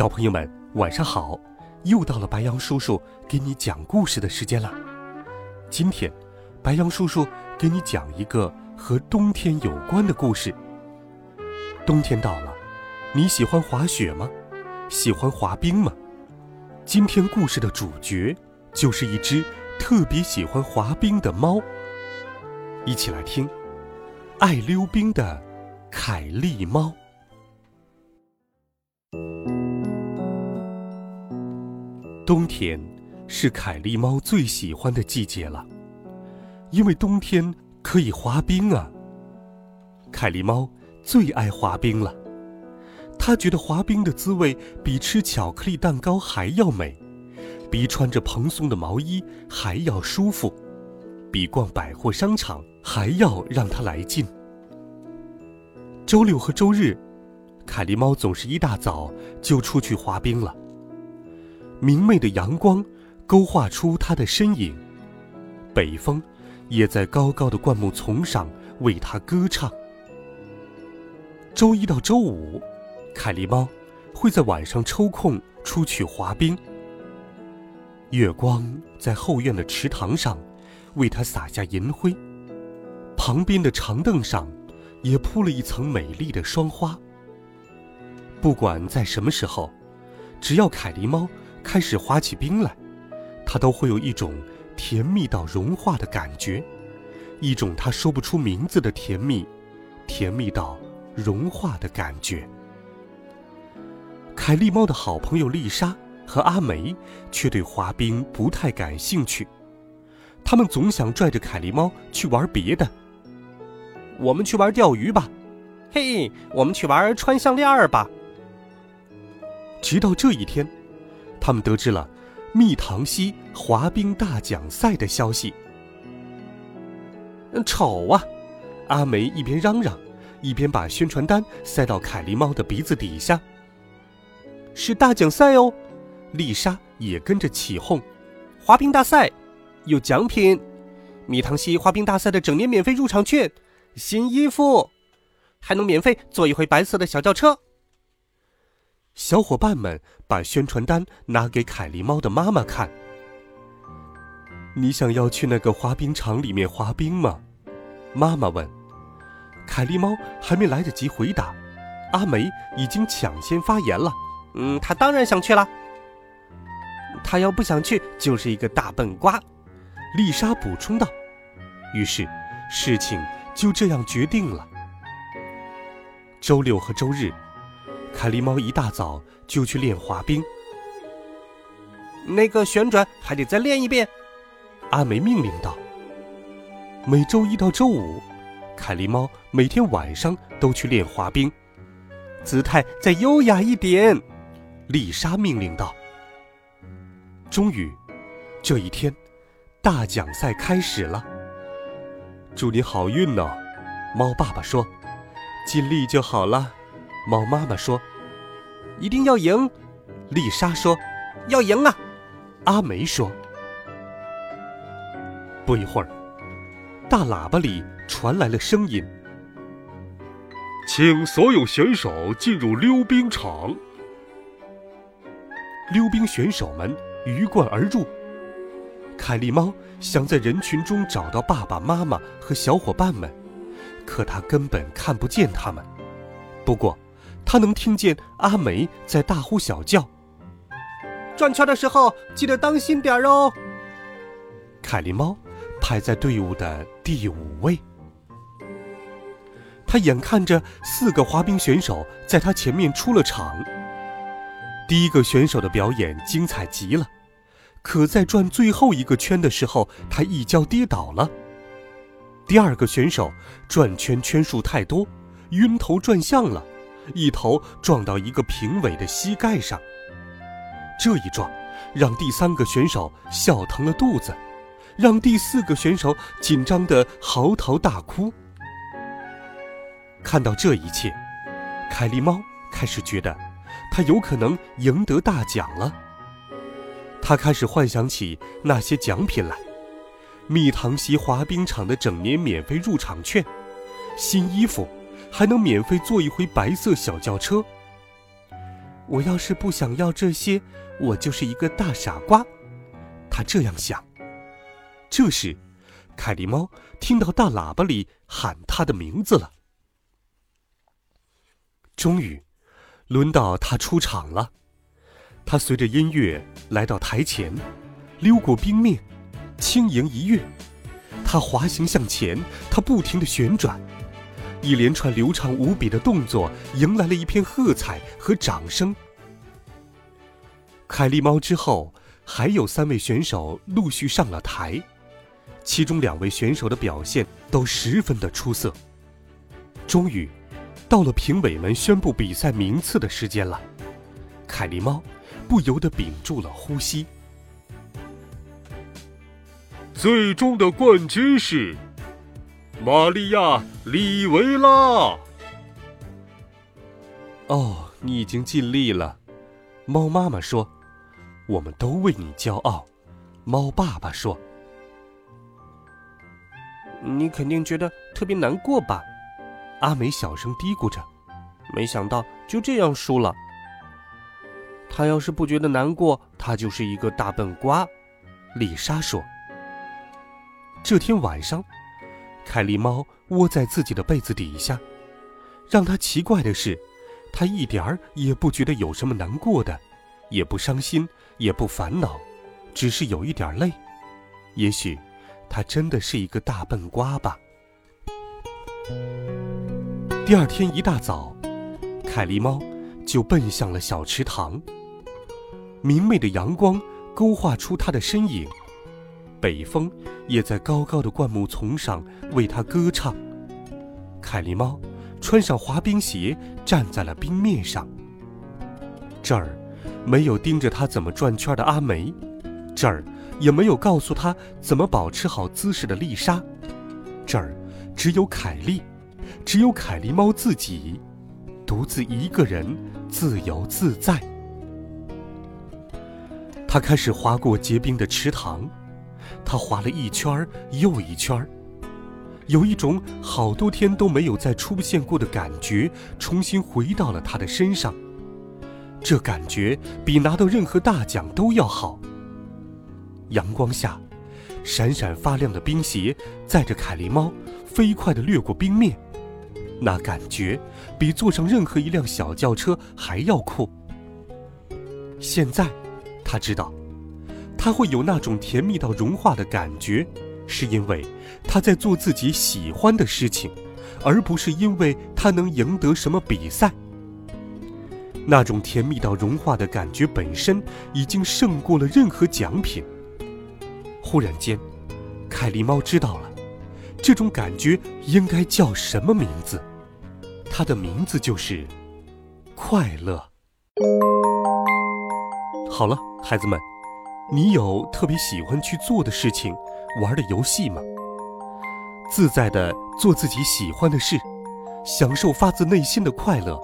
小朋友们，晚上好！又到了白杨叔叔给你讲故事的时间了。今天，白杨叔叔给你讲一个和冬天有关的故事。冬天到了，你喜欢滑雪吗？喜欢滑冰吗？今天故事的主角就是一只特别喜欢滑冰的猫。一起来听，爱溜冰的凯利猫。冬天是凯利猫最喜欢的季节了，因为冬天可以滑冰啊。凯利猫最爱滑冰了，它觉得滑冰的滋味比吃巧克力蛋糕还要美，比穿着蓬松的毛衣还要舒服，比逛百货商场还要让它来劲。周六和周日，凯利猫总是一大早就出去滑冰了。明媚的阳光勾画出它的身影，北风也在高高的灌木丛上为它歌唱。周一到周五，凯利猫会在晚上抽空出去滑冰。月光在后院的池塘上为它洒下银辉，旁边的长凳上也铺了一层美丽的霜花。不管在什么时候，只要凯利猫。开始滑起冰来，他都会有一种甜蜜到融化的感觉，一种他说不出名字的甜蜜，甜蜜到融化的感觉。凯利猫的好朋友丽莎和阿梅却对滑冰不太感兴趣，他们总想拽着凯利猫去玩别的。我们去玩钓鱼吧，嘿，我们去玩穿项链吧。直到这一天。他们得知了蜜糖溪滑冰大奖赛的消息。丑啊！阿梅一边嚷嚷，一边把宣传单塞到凯莉猫的鼻子底下。是大奖赛哦！丽莎也跟着起哄。滑冰大赛有奖品，蜜糖溪滑冰大赛的整年免费入场券，新衣服，还能免费坐一回白色的小轿车。小伙伴们把宣传单拿给凯莉猫的妈妈看。你想要去那个滑冰场里面滑冰吗？妈妈问。凯莉猫还没来得及回答，阿梅已经抢先发言了。嗯，他当然想去了。他要不想去，就是一个大笨瓜。丽莎补充道。于是，事情就这样决定了。周六和周日。凯利猫一大早就去练滑冰，那个旋转还得再练一遍。阿梅命令道：“每周一到周五，凯莉猫每天晚上都去练滑冰，姿态再优雅一点。”丽莎命令道。终于，这一天，大奖赛开始了。祝你好运哦，猫爸爸说：“尽力就好了。”猫妈妈说：“一定要赢。”丽莎说：“要赢啊！”阿梅说。不一会儿，大喇叭里传来了声音：“请所有选手进入溜冰场。”溜冰选手们鱼贯而入。凯利猫想在人群中找到爸爸妈妈和小伙伴们，可它根本看不见他们。不过，他能听见阿梅在大呼小叫：“转圈的时候记得当心点哦。”凯莉猫排在队伍的第五位。他眼看着四个滑冰选手在他前面出了场。第一个选手的表演精彩极了，可在转最后一个圈的时候，他一跤跌倒了。第二个选手转圈圈数太多，晕头转向了。一头撞到一个评委的膝盖上。这一撞，让第三个选手笑疼了肚子，让第四个选手紧张的嚎啕大哭。看到这一切，凯莉猫开始觉得，它有可能赢得大奖了。他开始幻想起那些奖品来：蜜糖溪滑冰场的整年免费入场券，新衣服，还能免费坐一回白色小轿车。我要是不想要这些，我就是一个大傻瓜。他这样想。这时，凯莉猫听到大喇叭里喊他的名字了。终于，轮到他出场了。他随着音乐来到台前，溜过冰面，轻盈一跃。他滑行向前，他不停地旋转。一连串流畅无比的动作迎来了一片喝彩和掌声。凯莉猫之后，还有三位选手陆续上了台，其中两位选手的表现都十分的出色。终于，到了评委们宣布比赛名次的时间了。凯莉猫不由得屏住了呼吸。最终的冠军是。玛利亚·里维拉。哦，你已经尽力了，猫妈妈说：“我们都为你骄傲。”猫爸爸说：“你肯定觉得特别难过吧？”阿美小声嘀咕着：“没想到就这样输了。他要是不觉得难过，他就是一个大笨瓜。”丽莎说：“这天晚上。”凯莉猫窝在自己的被子底下，让它奇怪的是，它一点儿也不觉得有什么难过的，也不伤心，也不烦恼，只是有一点累。也许，它真的是一个大笨瓜吧。第二天一大早，凯莉猫就奔向了小池塘。明媚的阳光勾画出它的身影。北风也在高高的灌木丛上为它歌唱。凯莉猫穿上滑冰鞋，站在了冰面上。这儿没有盯着它怎么转圈的阿梅，这儿也没有告诉他怎么保持好姿势的丽莎，这儿只有凯莉，只有凯莉猫自己，独自一个人自由自在。它开始滑过结冰的池塘。他滑了一圈又一圈有一种好多天都没有再出现过的感觉，重新回到了他的身上。这感觉比拿到任何大奖都要好。阳光下，闪闪发亮的冰鞋载着凯莉猫飞快地掠过冰面，那感觉比坐上任何一辆小轿车还要酷。现在，他知道。他会有那种甜蜜到融化的感觉，是因为他在做自己喜欢的事情，而不是因为他能赢得什么比赛。那种甜蜜到融化的感觉本身已经胜过了任何奖品。忽然间，凯莉猫知道了，这种感觉应该叫什么名字？它的名字就是快乐。好了，孩子们。你有特别喜欢去做的事情、玩的游戏吗？自在的做自己喜欢的事，享受发自内心的快乐。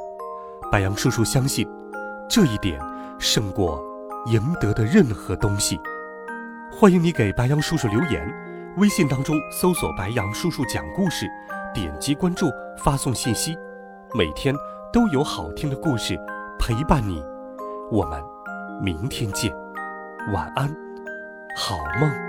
白杨叔叔相信，这一点胜过赢得的任何东西。欢迎你给白杨叔叔留言，微信当中搜索“白杨叔叔讲故事”，点击关注，发送信息，每天都有好听的故事陪伴你。我们明天见。晚安，好梦。